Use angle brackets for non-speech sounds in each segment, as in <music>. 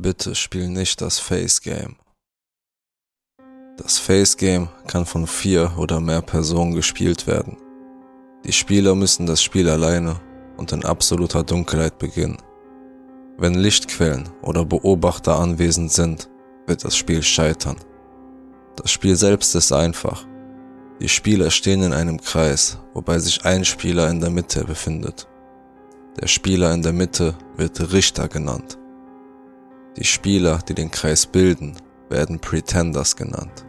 Bitte spiel nicht das Face Game. Das Face Game kann von vier oder mehr Personen gespielt werden. Die Spieler müssen das Spiel alleine und in absoluter Dunkelheit beginnen. Wenn Lichtquellen oder Beobachter anwesend sind, wird das Spiel scheitern. Das Spiel selbst ist einfach. Die Spieler stehen in einem Kreis, wobei sich ein Spieler in der Mitte befindet. Der Spieler in der Mitte wird Richter genannt. Die Spieler, die den Kreis bilden, werden Pretenders genannt.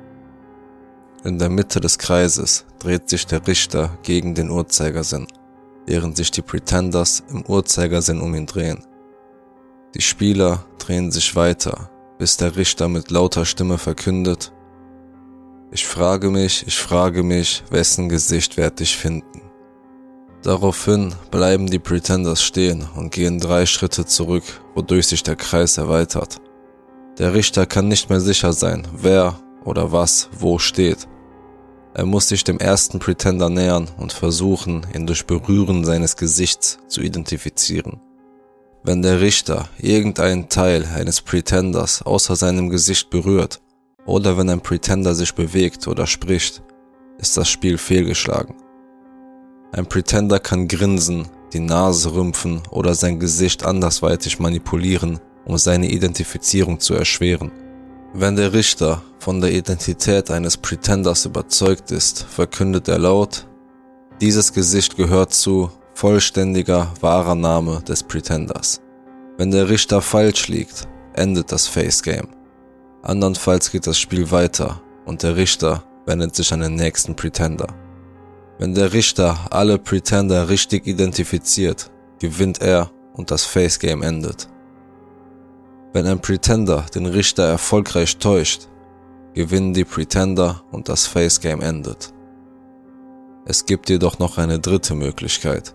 In der Mitte des Kreises dreht sich der Richter gegen den Uhrzeigersinn, während sich die Pretenders im Uhrzeigersinn um ihn drehen. Die Spieler drehen sich weiter, bis der Richter mit lauter Stimme verkündet, ich frage mich, ich frage mich, wessen Gesicht werd ich finden. Daraufhin bleiben die Pretenders stehen und gehen drei Schritte zurück, wodurch sich der Kreis erweitert. Der Richter kann nicht mehr sicher sein, wer oder was wo steht. Er muss sich dem ersten Pretender nähern und versuchen, ihn durch Berühren seines Gesichts zu identifizieren. Wenn der Richter irgendeinen Teil eines Pretenders außer seinem Gesicht berührt, oder wenn ein Pretender sich bewegt oder spricht, ist das Spiel fehlgeschlagen. Ein Pretender kann grinsen, die Nase rümpfen oder sein Gesicht andersweitig manipulieren, um seine Identifizierung zu erschweren. Wenn der Richter von der Identität eines Pretenders überzeugt ist, verkündet er laut, dieses Gesicht gehört zu vollständiger, wahrer Name des Pretenders. Wenn der Richter falsch liegt, endet das Face Game. Andernfalls geht das Spiel weiter und der Richter wendet sich an den nächsten Pretender. Wenn der Richter alle Pretender richtig identifiziert, gewinnt er und das Face Game endet. Wenn ein Pretender den Richter erfolgreich täuscht, gewinnen die Pretender und das Face Game endet. Es gibt jedoch noch eine dritte Möglichkeit.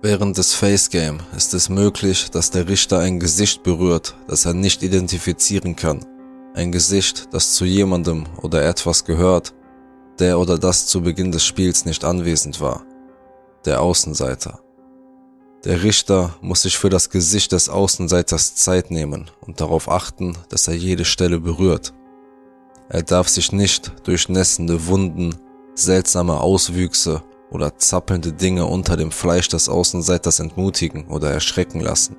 Während des Face Game ist es möglich, dass der Richter ein Gesicht berührt, das er nicht identifizieren kann. Ein Gesicht, das zu jemandem oder etwas gehört, der oder das zu Beginn des Spiels nicht anwesend war. Der Außenseiter. Der Richter muss sich für das Gesicht des Außenseiters Zeit nehmen und darauf achten, dass er jede Stelle berührt. Er darf sich nicht durch nässende Wunden, seltsame Auswüchse oder zappelnde Dinge unter dem Fleisch des Außenseiters entmutigen oder erschrecken lassen.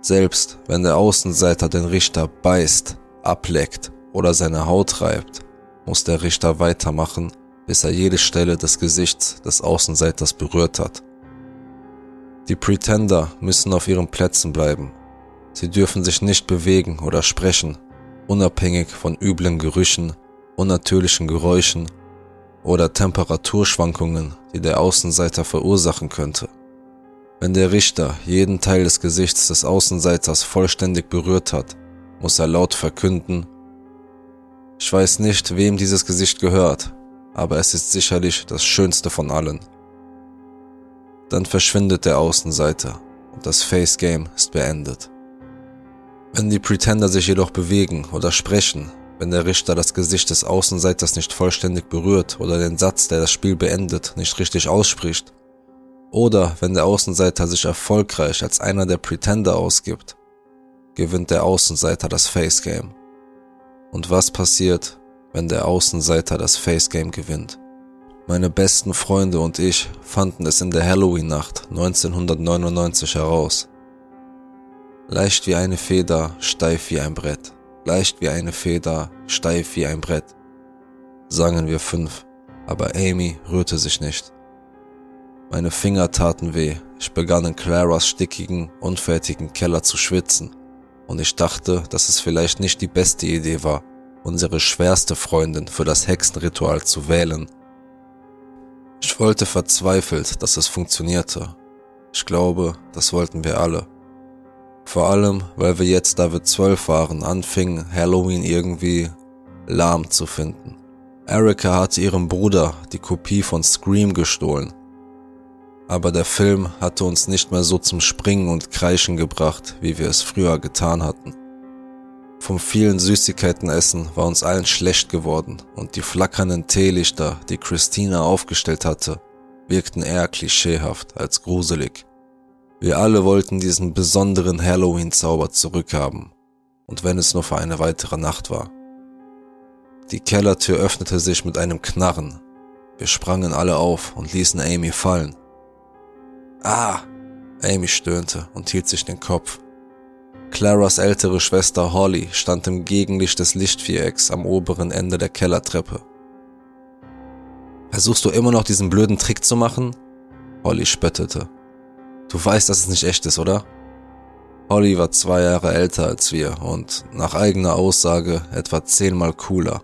Selbst wenn der Außenseiter den Richter beißt, ableckt oder seine Haut reibt, muss der Richter weitermachen, bis er jede Stelle des Gesichts des Außenseiters berührt hat. Die Pretender müssen auf ihren Plätzen bleiben. Sie dürfen sich nicht bewegen oder sprechen, unabhängig von üblen Gerüchen, unnatürlichen Geräuschen oder Temperaturschwankungen, die der Außenseiter verursachen könnte. Wenn der Richter jeden Teil des Gesichts des Außenseiters vollständig berührt hat, muss er laut verkünden, ich weiß nicht, wem dieses Gesicht gehört, aber es ist sicherlich das schönste von allen. Dann verschwindet der Außenseiter und das Face Game ist beendet. Wenn die Pretender sich jedoch bewegen oder sprechen, wenn der Richter das Gesicht des Außenseiters nicht vollständig berührt oder den Satz, der das Spiel beendet, nicht richtig ausspricht. Oder wenn der Außenseiter sich erfolgreich als einer der Pretender ausgibt, gewinnt der Außenseiter das Face Game. Und was passiert, wenn der Außenseiter das Face Game gewinnt? Meine besten Freunde und ich fanden es in der Halloween-Nacht 1999 heraus. Leicht wie eine Feder, steif wie ein Brett leicht wie eine Feder, steif wie ein Brett. Sangen wir fünf, aber Amy rührte sich nicht. Meine Finger taten weh, ich begann in Claras stickigen, unfertigen Keller zu schwitzen, und ich dachte, dass es vielleicht nicht die beste Idee war, unsere schwerste Freundin für das Hexenritual zu wählen. Ich wollte verzweifelt, dass es funktionierte. Ich glaube, das wollten wir alle. Vor allem, weil wir jetzt, da wir zwölf waren, anfingen, Halloween irgendwie lahm zu finden. Erika hatte ihrem Bruder die Kopie von Scream gestohlen. Aber der Film hatte uns nicht mehr so zum Springen und Kreischen gebracht, wie wir es früher getan hatten. Vom vielen Süßigkeiten essen war uns allen schlecht geworden und die flackernden Teelichter, die Christina aufgestellt hatte, wirkten eher klischeehaft als gruselig. Wir alle wollten diesen besonderen Halloween-Zauber zurückhaben, und wenn es nur für eine weitere Nacht war. Die Kellertür öffnete sich mit einem Knarren. Wir sprangen alle auf und ließen Amy fallen. Ah! Amy stöhnte und hielt sich den Kopf. Claras ältere Schwester Holly stand im Gegenlicht des Lichtvierecks am oberen Ende der Kellertreppe. Versuchst du immer noch diesen blöden Trick zu machen? Holly spöttete. Du weißt, dass es nicht echt ist, oder? Holly war zwei Jahre älter als wir und nach eigener Aussage etwa zehnmal cooler.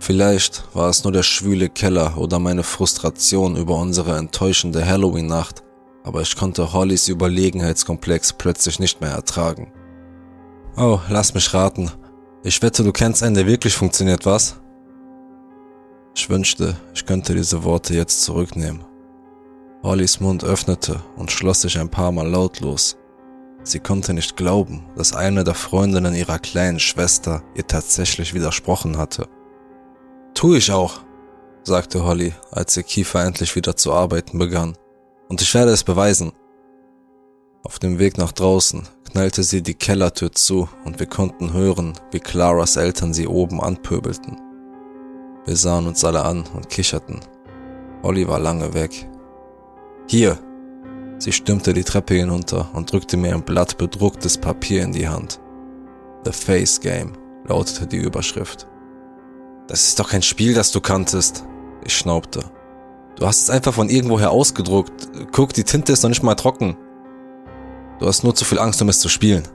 Vielleicht war es nur der schwüle Keller oder meine Frustration über unsere enttäuschende Halloween-Nacht, aber ich konnte Hollys Überlegenheitskomplex plötzlich nicht mehr ertragen. Oh, lass mich raten. Ich wette, du kennst einen, der wirklich funktioniert, was? Ich wünschte, ich könnte diese Worte jetzt zurücknehmen. Hollys Mund öffnete und schloss sich ein paar Mal lautlos. Sie konnte nicht glauben, dass eine der Freundinnen ihrer kleinen Schwester ihr tatsächlich widersprochen hatte. Tu ich auch, sagte Holly, als ihr Kiefer endlich wieder zu arbeiten begann. Und ich werde es beweisen. Auf dem Weg nach draußen knallte sie die Kellertür zu und wir konnten hören, wie Claras Eltern sie oben anpöbelten. Wir sahen uns alle an und kicherten. Holly war lange weg. Hier! Sie stürmte die Treppe hinunter und drückte mir ein Blatt bedrucktes Papier in die Hand. The Face Game lautete die Überschrift. Das ist doch kein Spiel, das du kanntest. Ich schnaubte. Du hast es einfach von irgendwoher ausgedruckt. Guck, die Tinte ist noch nicht mal trocken. Du hast nur zu viel Angst, um es zu spielen.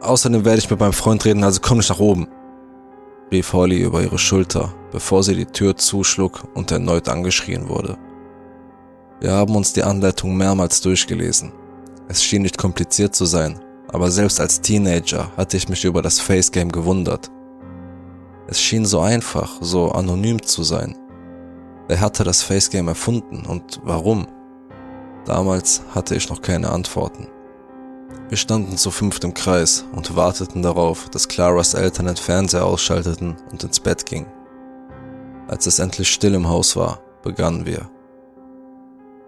Außerdem werde ich mit meinem Freund reden, also komm nicht nach oben. rief Holly über ihre Schulter, bevor sie die Tür zuschlug und erneut angeschrien wurde. Wir haben uns die Anleitung mehrmals durchgelesen. Es schien nicht kompliziert zu sein, aber selbst als Teenager hatte ich mich über das Face Game gewundert. Es schien so einfach, so anonym zu sein. Wer hatte das Face Game erfunden und warum? Damals hatte ich noch keine Antworten. Wir standen zu fünft im Kreis und warteten darauf, dass Claras Eltern den Fernseher ausschalteten und ins Bett gingen. Als es endlich still im Haus war, begannen wir.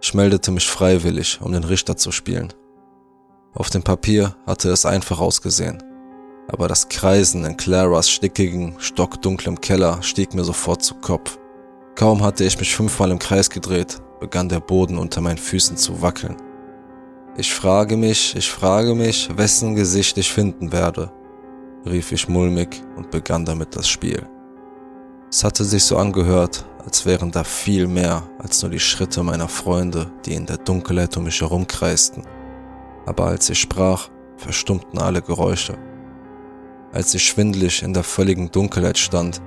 Ich meldete mich freiwillig, um den Richter zu spielen. Auf dem Papier hatte es einfach ausgesehen, aber das Kreisen in Claras stickigen, stockdunklem Keller stieg mir sofort zu Kopf. Kaum hatte ich mich fünfmal im Kreis gedreht, begann der Boden unter meinen Füßen zu wackeln. Ich frage mich, ich frage mich, wessen Gesicht ich finden werde, rief ich mulmig und begann damit das Spiel. Es hatte sich so angehört, als wären da viel mehr als nur die Schritte meiner Freunde, die in der Dunkelheit um mich herumkreisten. Aber als ich sprach, verstummten alle Geräusche. Als ich schwindlig in der völligen Dunkelheit stand,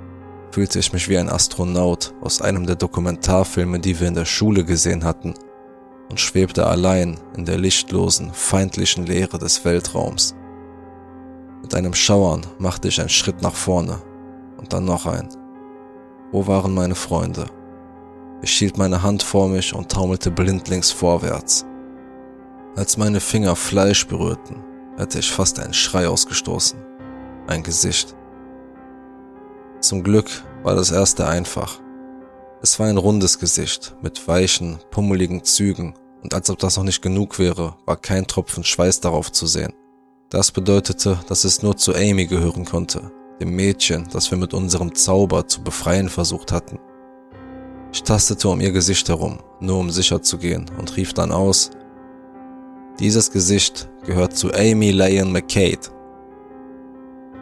fühlte ich mich wie ein Astronaut aus einem der Dokumentarfilme, die wir in der Schule gesehen hatten, und schwebte allein in der lichtlosen, feindlichen Leere des Weltraums. Mit einem Schauern machte ich einen Schritt nach vorne und dann noch einen. Wo waren meine Freunde? Ich hielt meine Hand vor mich und taumelte blindlings vorwärts. Als meine Finger Fleisch berührten, hätte ich fast einen Schrei ausgestoßen. Ein Gesicht. Zum Glück war das erste einfach. Es war ein rundes Gesicht mit weichen, pummeligen Zügen und als ob das noch nicht genug wäre, war kein Tropfen Schweiß darauf zu sehen. Das bedeutete, dass es nur zu Amy gehören konnte, dem Mädchen, das wir mit unserem Zauber zu befreien versucht hatten. Ich tastete um ihr Gesicht herum, nur um sicher zu gehen, und rief dann aus, dieses Gesicht gehört zu Amy Lyon McCade.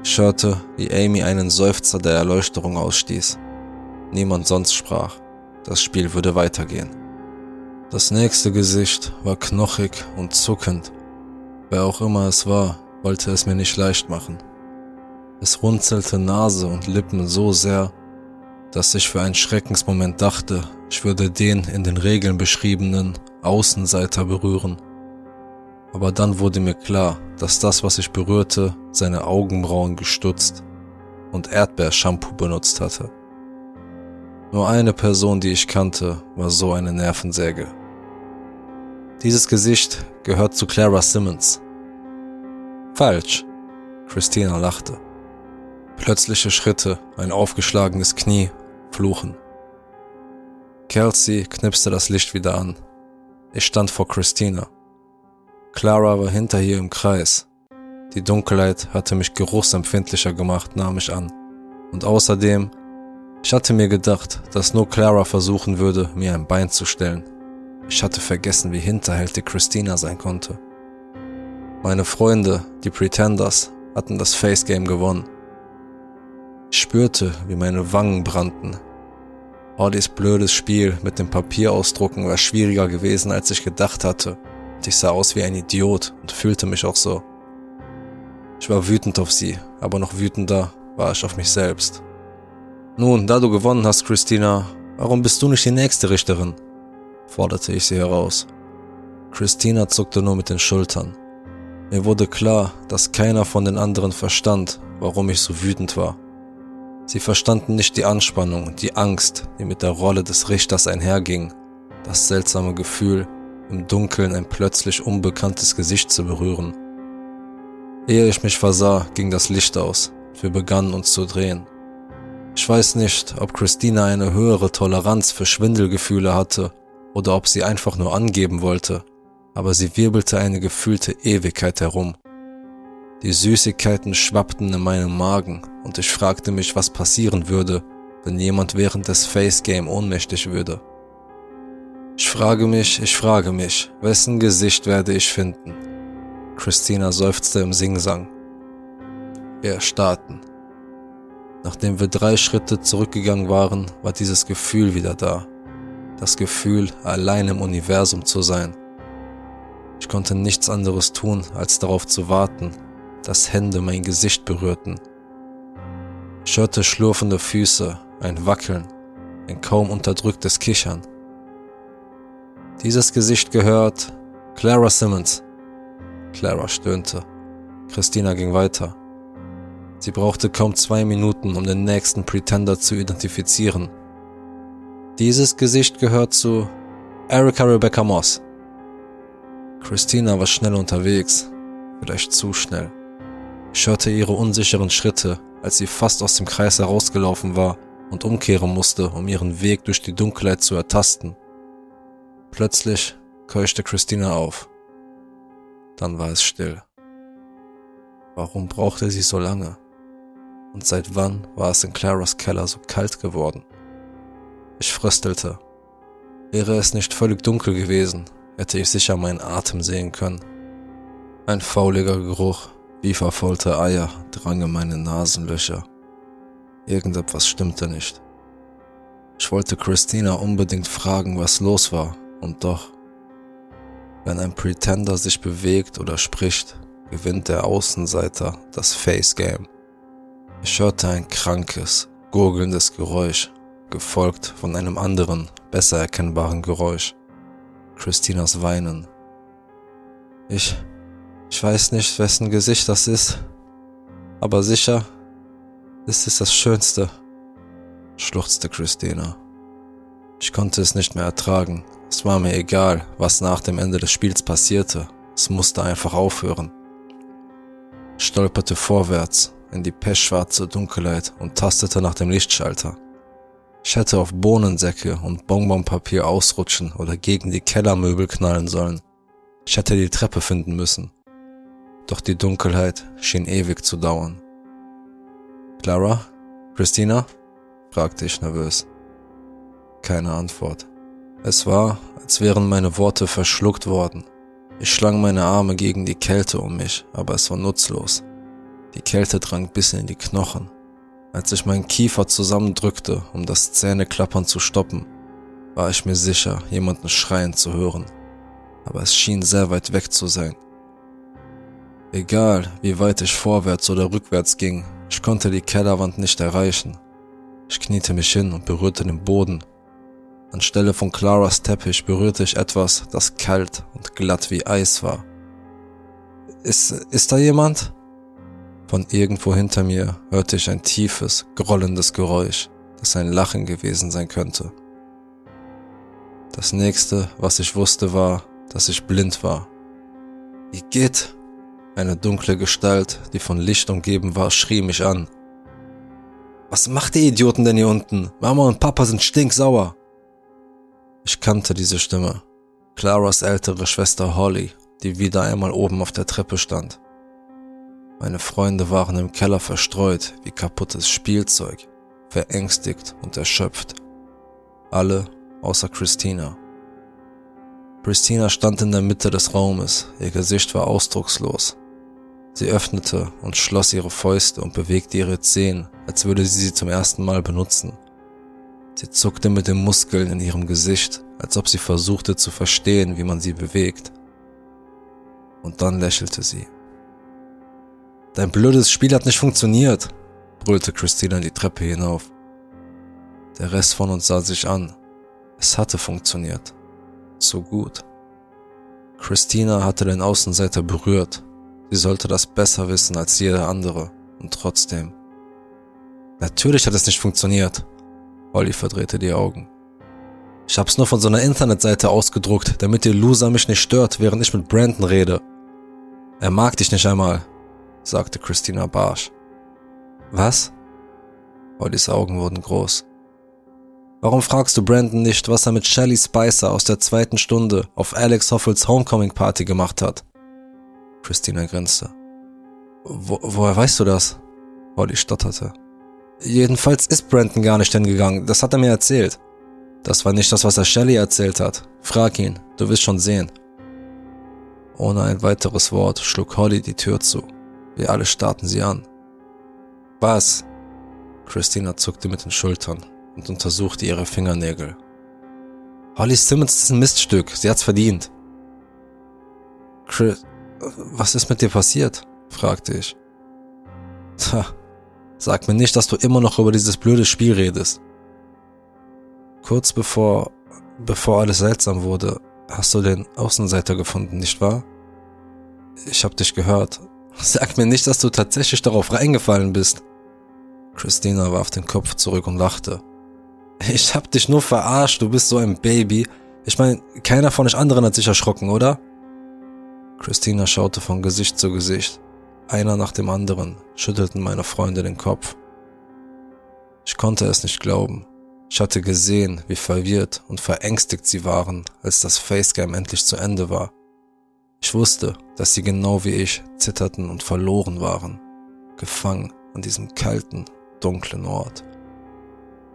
Ich hörte, wie Amy einen Seufzer der Erleuchterung ausstieß. Niemand sonst sprach. Das Spiel würde weitergehen. Das nächste Gesicht war knochig und zuckend. Wer auch immer es war, wollte es mir nicht leicht machen. Es runzelte Nase und Lippen so sehr, dass ich für einen Schreckensmoment dachte, ich würde den in den Regeln beschriebenen Außenseiter berühren. Aber dann wurde mir klar, dass das, was ich berührte, seine Augenbrauen gestutzt und Erdbeershampoo benutzt hatte. Nur eine Person, die ich kannte, war so eine Nervensäge. Dieses Gesicht gehört zu Clara Simmons. Falsch. Christina lachte. Plötzliche Schritte, ein aufgeschlagenes Knie, Fluchen. Kelsey knipste das Licht wieder an. Ich stand vor Christina. Clara war hinter ihr im Kreis. Die Dunkelheit hatte mich geruchsempfindlicher gemacht, nahm ich an. Und außerdem, ich hatte mir gedacht, dass nur Clara versuchen würde, mir ein Bein zu stellen. Ich hatte vergessen, wie hinterhältig Christina sein konnte. Meine Freunde, die Pretenders, hatten das Face Game gewonnen. Ich spürte, wie meine Wangen brannten. Ordys blödes Spiel mit dem Papierausdrucken war schwieriger gewesen, als ich gedacht hatte. Ich sah aus wie ein Idiot und fühlte mich auch so. Ich war wütend auf sie, aber noch wütender war ich auf mich selbst. Nun, da du gewonnen hast, Christina, warum bist du nicht die nächste Richterin? forderte ich sie heraus. Christina zuckte nur mit den Schultern. Mir wurde klar, dass keiner von den anderen verstand, warum ich so wütend war. Sie verstanden nicht die Anspannung, die Angst, die mit der Rolle des Richters einherging, das seltsame Gefühl, im Dunkeln ein plötzlich unbekanntes Gesicht zu berühren. Ehe ich mich versah, ging das Licht aus. Wir begannen uns zu drehen. Ich weiß nicht, ob Christina eine höhere Toleranz für Schwindelgefühle hatte oder ob sie einfach nur angeben wollte, aber sie wirbelte eine gefühlte Ewigkeit herum. Die Süßigkeiten schwappten in meinem Magen und ich fragte mich, was passieren würde, wenn jemand während des Face Game ohnmächtig würde. Ich frage mich, ich frage mich, wessen Gesicht werde ich finden? Christina seufzte im Singsang. Wir erstarrten. Nachdem wir drei Schritte zurückgegangen waren, war dieses Gefühl wieder da. Das Gefühl, allein im Universum zu sein. Ich konnte nichts anderes tun, als darauf zu warten, dass Hände mein Gesicht berührten. Ich hörte schlurfende Füße, ein Wackeln, ein kaum unterdrücktes Kichern. Dieses Gesicht gehört Clara Simmons. Clara stöhnte. Christina ging weiter. Sie brauchte kaum zwei Minuten, um den nächsten Pretender zu identifizieren. Dieses Gesicht gehört zu Erika Rebecca Moss. Christina war schnell unterwegs, vielleicht zu schnell. Ich hörte ihre unsicheren Schritte, als sie fast aus dem Kreis herausgelaufen war und umkehren musste, um ihren Weg durch die Dunkelheit zu ertasten. Plötzlich keuchte Christina auf. Dann war es still. Warum brauchte sie so lange? Und seit wann war es in Claras Keller so kalt geworden? Ich fröstelte. Wäre es nicht völlig dunkel gewesen, hätte ich sicher meinen Atem sehen können. Ein fauliger Geruch, wie verfaulte Eier, drang in meine Nasenlöcher. Irgendetwas stimmte nicht. Ich wollte Christina unbedingt fragen, was los war, und doch. Wenn ein Pretender sich bewegt oder spricht, gewinnt der Außenseiter das Face Game. Ich hörte ein krankes, gurgelndes Geräusch, gefolgt von einem anderen, besser erkennbaren Geräusch. Christinas Weinen. Ich, ich weiß nicht, wessen Gesicht das ist, aber sicher ist es das Schönste, schluchzte Christina. Ich konnte es nicht mehr ertragen. Es war mir egal, was nach dem Ende des Spiels passierte. Es musste einfach aufhören. Ich stolperte vorwärts, in die pechschwarze Dunkelheit und tastete nach dem Lichtschalter. Ich hätte auf Bohnensäcke und Bonbonpapier ausrutschen oder gegen die Kellermöbel knallen sollen. Ich hätte die Treppe finden müssen. Doch die Dunkelheit schien ewig zu dauern. Clara? Christina? fragte ich nervös. Keine Antwort. Es war, als wären meine Worte verschluckt worden. Ich schlang meine Arme gegen die Kälte um mich, aber es war nutzlos. Die Kälte drang bis in die Knochen. Als ich meinen Kiefer zusammendrückte, um das Zähneklappern zu stoppen, war ich mir sicher, jemanden schreien zu hören. Aber es schien sehr weit weg zu sein. Egal, wie weit ich vorwärts oder rückwärts ging, ich konnte die Kellerwand nicht erreichen. Ich kniete mich hin und berührte den Boden. Anstelle von Claras Teppich berührte ich etwas, das kalt und glatt wie Eis war. Ist, ist da jemand? Von irgendwo hinter mir hörte ich ein tiefes, grollendes Geräusch, das ein Lachen gewesen sein könnte. Das nächste, was ich wusste, war, dass ich blind war. Geht? Eine dunkle Gestalt, die von Licht umgeben war, schrie mich an. Was macht ihr Idioten denn hier unten? Mama und Papa sind stinksauer. Ich kannte diese Stimme. Claras ältere Schwester Holly, die wieder einmal oben auf der Treppe stand. Meine Freunde waren im Keller verstreut wie kaputtes Spielzeug, verängstigt und erschöpft. Alle außer Christina. Christina stand in der Mitte des Raumes, ihr Gesicht war ausdruckslos. Sie öffnete und schloss ihre Fäuste und bewegte ihre Zehen, als würde sie sie zum ersten Mal benutzen. Sie zuckte mit den Muskeln in ihrem Gesicht, als ob sie versuchte zu verstehen, wie man sie bewegt. Und dann lächelte sie. Dein blödes Spiel hat nicht funktioniert, brüllte Christina die Treppe hinauf. Der Rest von uns sah sich an. Es hatte funktioniert. So gut. Christina hatte den Außenseiter berührt. Sie sollte das besser wissen als jeder andere. Und trotzdem. Natürlich hat es nicht funktioniert. Olli verdrehte die Augen. Ich hab's nur von so einer Internetseite ausgedruckt, damit der Loser mich nicht stört, während ich mit Brandon rede. Er mag dich nicht einmal, sagte Christina barsch. Was? Hollys Augen wurden groß. Warum fragst du Brandon nicht, was er mit Shelly Spicer aus der zweiten Stunde auf Alex Hoffels Homecoming Party gemacht hat? Christina grinste. Wo, woher weißt du das? Holly stotterte. Jedenfalls ist Brandon gar nicht hingegangen, das hat er mir erzählt. Das war nicht das, was er Shelly erzählt hat. Frag ihn, du wirst schon sehen. Ohne ein weiteres Wort schlug Holly die Tür zu. Wir alle starrten sie an. Was? Christina zuckte mit den Schultern und untersuchte ihre Fingernägel. Holly Simmons ist ein Miststück, sie hat's verdient. Chris, was ist mit dir passiert? fragte ich. Tja, sag mir nicht, dass du immer noch über dieses blöde Spiel redest. Kurz bevor, bevor alles seltsam wurde, hast du den Außenseiter gefunden, nicht wahr? Ich hab dich gehört. <laughs> Sag mir nicht, dass du tatsächlich darauf reingefallen bist. Christina warf den Kopf zurück und lachte. <laughs> Ich hab dich nur verarscht, du bist so ein Baby. Ich meine, keiner von euch anderen hat sich erschrocken, oder? Christina schaute von Gesicht zu Gesicht. Einer nach dem anderen schüttelten meine Freunde den Kopf. Ich konnte es nicht glauben. Ich hatte gesehen, wie verwirrt und verängstigt sie waren, als das Facegame endlich zu Ende war. Ich wusste, dass sie genau wie ich zitterten und verloren waren, gefangen an diesem kalten, dunklen Ort.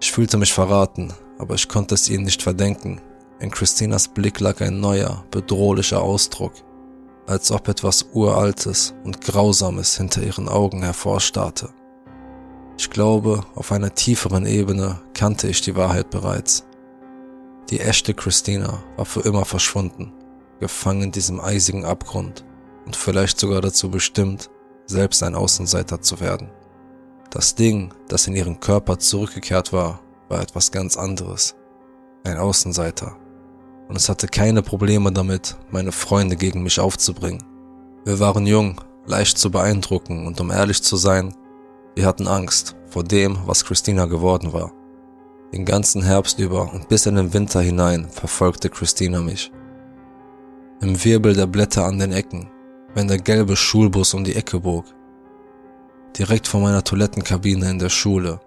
Ich fühlte mich verraten, aber ich konnte es ihnen nicht verdenken. In Christinas Blick lag ein neuer, bedrohlicher Ausdruck, als ob etwas Uraltes und Grausames hinter ihren Augen hervorstarrte. Ich glaube, auf einer tieferen Ebene kannte ich die Wahrheit bereits. Die echte Christina war für immer verschwunden, gefangen in diesem eisigen Abgrund und vielleicht sogar dazu bestimmt, selbst ein Außenseiter zu werden. Das Ding, das in ihren Körper zurückgekehrt war, war etwas ganz anderes. Ein Außenseiter. Und es hatte keine Probleme damit, meine Freunde gegen mich aufzubringen. Wir waren jung, leicht zu beeindrucken und um ehrlich zu sein, wir hatten Angst vor dem, was Christina geworden war. Den ganzen Herbst über und bis in den Winter hinein verfolgte Christina mich. Im Wirbel der Blätter an den Ecken, wenn der gelbe Schulbus um die Ecke bog, direkt vor meiner Toilettenkabine in der Schule,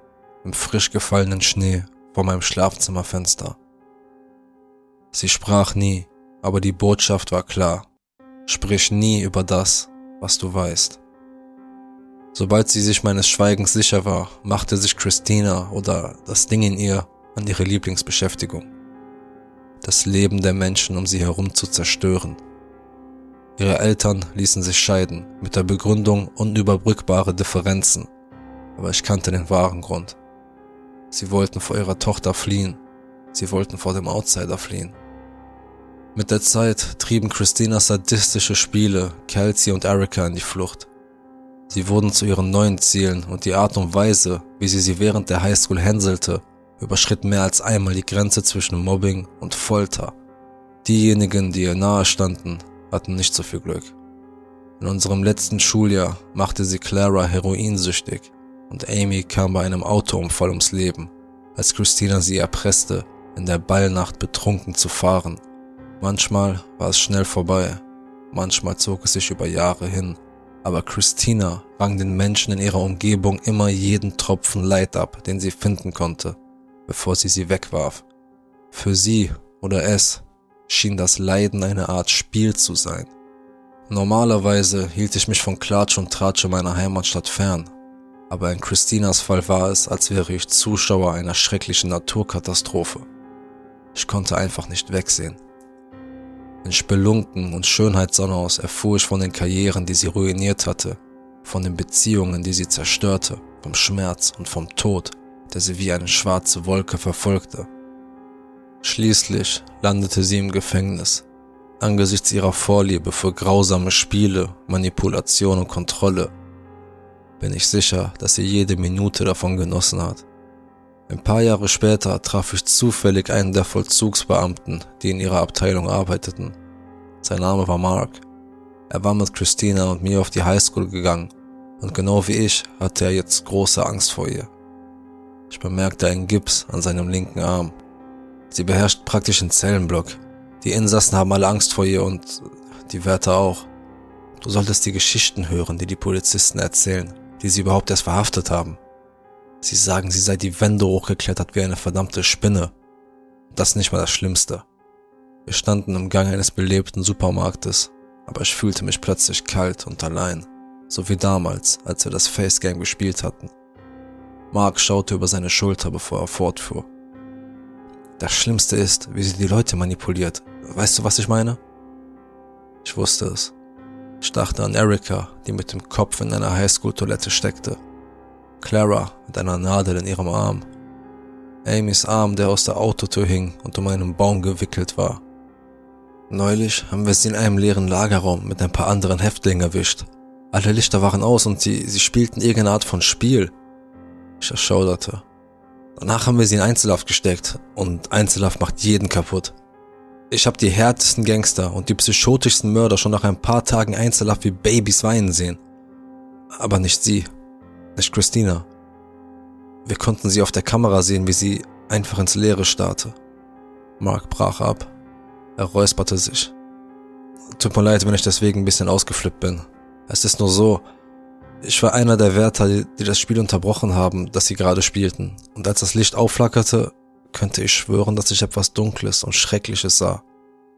im frisch gefallenen Schnee vor meinem Schlafzimmerfenster. Sie sprach nie, aber die Botschaft war klar. Sprich nie über das, was du weißt. Sobald sie sich meines Schweigens sicher war, machte sich Christina oder das Ding in ihr an ihre Lieblingsbeschäftigung. Das Leben der Menschen um sie herum zu zerstören Ihre Eltern ließen sich scheiden, mit der Begründung unüberbrückbare Differenzen. Aber ich kannte den wahren Grund. Sie wollten vor ihrer Tochter fliehen. Sie wollten vor dem Outsider fliehen. Mit der Zeit trieben Christinas sadistische Spiele Kelsey und Erika in die Flucht. Sie wurden zu ihren neuen Zielen und die Art und Weise, wie sie sie während der Highschool hänselte, überschritt mehr als einmal die Grenze zwischen Mobbing und Folter. Diejenigen, die ihr nahe standen, hatten nicht so viel Glück. In unserem letzten Schuljahr machte sie Clara heroinsüchtig und Amy kam bei einem Autounfall ums Leben, als Christina sie erpresste, in der Ballnacht betrunken zu fahren. Manchmal war es schnell vorbei, manchmal zog es sich über Jahre hin, aber Christina rang den Menschen in ihrer Umgebung immer jeden Tropfen Leid ab, den sie finden konnte, bevor sie sie wegwarf. Für sie oder es schien das Leiden eine Art Spiel zu sein, Normalerweise hielt ich mich von Klatsch und Tratsch in meiner Heimatstadt fern, aber in Christinas Fall war es, als wäre ich Zuschauer einer schrecklichen Naturkatastrophe. Ich konnte einfach nicht wegsehen. In Spelunken und Schönheitssonnehaus erfuhr ich von den Karrieren, die sie ruiniert hatte, von den Beziehungen, die sie zerstörte, vom Schmerz und vom Tod, der sie wie eine schwarze Wolke verfolgte. Schließlich landete sie im Gefängnis, angesichts ihrer Vorliebe für grausame Spiele, Manipulation und Kontrolle. Bin ich sicher, dass sie jede Minute davon genossen hat. Ein paar Jahre später traf ich zufällig einen der Vollzugsbeamten, die in ihrer Abteilung arbeiteten. Sein Name war Mark. Er war mit Christina und mir auf die Highschool gegangen und genau wie ich hatte er jetzt große Angst vor ihr. Ich bemerkte einen Gips an seinem linken Arm. Sie beherrscht praktisch den Zellenblock. Die Insassen haben alle Angst vor ihr und die Wärter auch. Du solltest die Geschichten hören, die die Polizisten erzählen, die sie überhaupt erst verhaftet haben. Sie sagen, sie sei die Wände hochgeklettert wie eine verdammte Spinne. Das ist nicht mal das Schlimmste. Wir standen im Gang eines belebten Supermarktes, aber ich fühlte mich plötzlich kalt und allein, so wie damals, als wir das Face Game gespielt hatten. Mark schaute über seine Schulter, bevor er fortfuhr. Das Schlimmste ist, wie sie die Leute manipuliert. Weißt du, was ich meine? Ich wusste es. Ich dachte an Erika, die mit dem Kopf in einer Highschool-Toilette steckte Clara mit einer Nadel in ihrem Arm. Amys Arm, der aus der Autotür hing und um einen Baum gewickelt war. Neulich haben wir sie in einem leeren Lagerraum mit ein paar anderen Häftlingen erwischt. Alle Lichter waren aus und sie, sie spielten irgendeine Art von Spiel. Ich erschauderte. Danach haben wir sie in Einzelhaft gesteckt und Einzelhaft macht jeden kaputt. Ich habe die härtesten Gangster und die psychotischsten Mörder schon nach ein paar Tagen Einzelhaft wie Babys weinen sehen. Aber nicht sie nicht Christina. Wir konnten sie auf der Kamera sehen, wie sie einfach ins Leere starrte. Mark brach ab. Er räusperte sich. Tut mir leid, wenn ich deswegen ein bisschen ausgeflippt bin. Es ist nur so, ich war einer der Wärter, die, das Spiel unterbrochen haben, das sie gerade spielten. Und als das Licht aufflackerte, könnte ich schwören, dass ich etwas Dunkles und Schreckliches sah,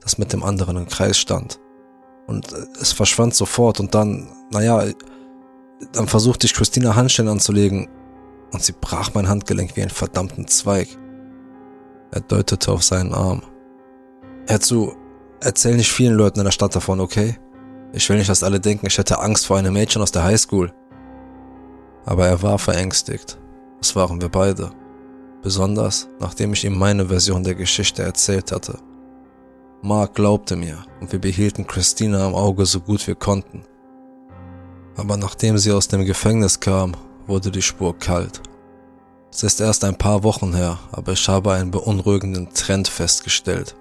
das mit dem anderen im Kreis stand. Und es verschwand sofort und dann, naja, dann versuchte ich Christina Handstellen anzulegen und sie brach mein Handgelenk wie einen verdammten Zweig. Er deutete auf seinen Arm. Hör zu, erzähl nicht vielen Leuten in der Stadt davon, okay? Ich will nicht, dass alle denken, ich hätte Angst vor einem Mädchen aus der Highschool. Aber er war verängstigt. Das waren wir beide. Besonders, nachdem ich ihm meine Version der Geschichte erzählt hatte. Mark glaubte mir und wir behielten Christina im Auge so gut wir konnten. Aber nachdem sie aus dem Gefängnis kam, wurde die Spur kalt. Es ist erst ein paar Wochen her, aber ich habe einen beunruhigenden Trend festgestellt.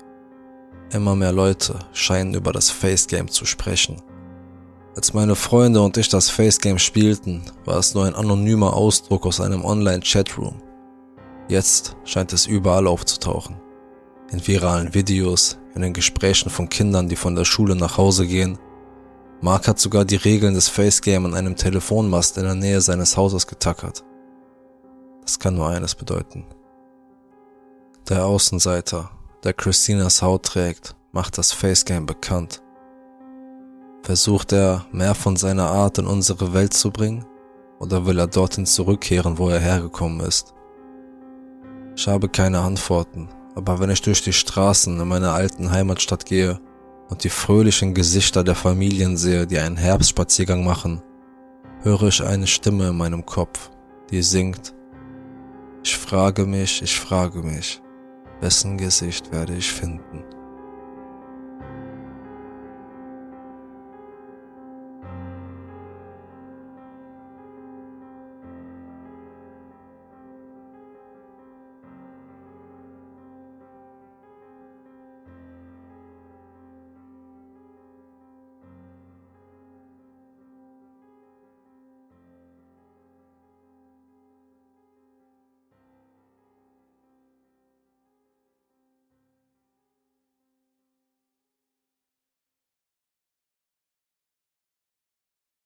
Immer mehr Leute scheinen über das Face Game zu sprechen. Als meine Freunde und ich das Face Game spielten, war es nur ein anonymer Ausdruck aus einem Online-Chatroom. Jetzt scheint es überall aufzutauchen. In viralen Videos, in den Gesprächen von Kindern, die von der Schule nach Hause gehen Mark hat sogar die Regeln des Face Game an einem Telefonmast in der Nähe seines Hauses getackert. Das kann nur eines bedeuten. Der Außenseiter, der Christinas Haut trägt, macht das Face Game bekannt. Versucht er, mehr von seiner Art in unsere Welt zu bringen? Oder will er dorthin zurückkehren, wo er hergekommen ist? Ich habe keine Antworten, aber wenn ich durch die Straßen in meiner alten Heimatstadt gehe, und die fröhlichen Gesichter der Familien sehe, die einen Herbstspaziergang machen, höre ich eine Stimme in meinem Kopf, die singt. Ich frage mich, ich frage mich, wessen Gesicht werde ich finden?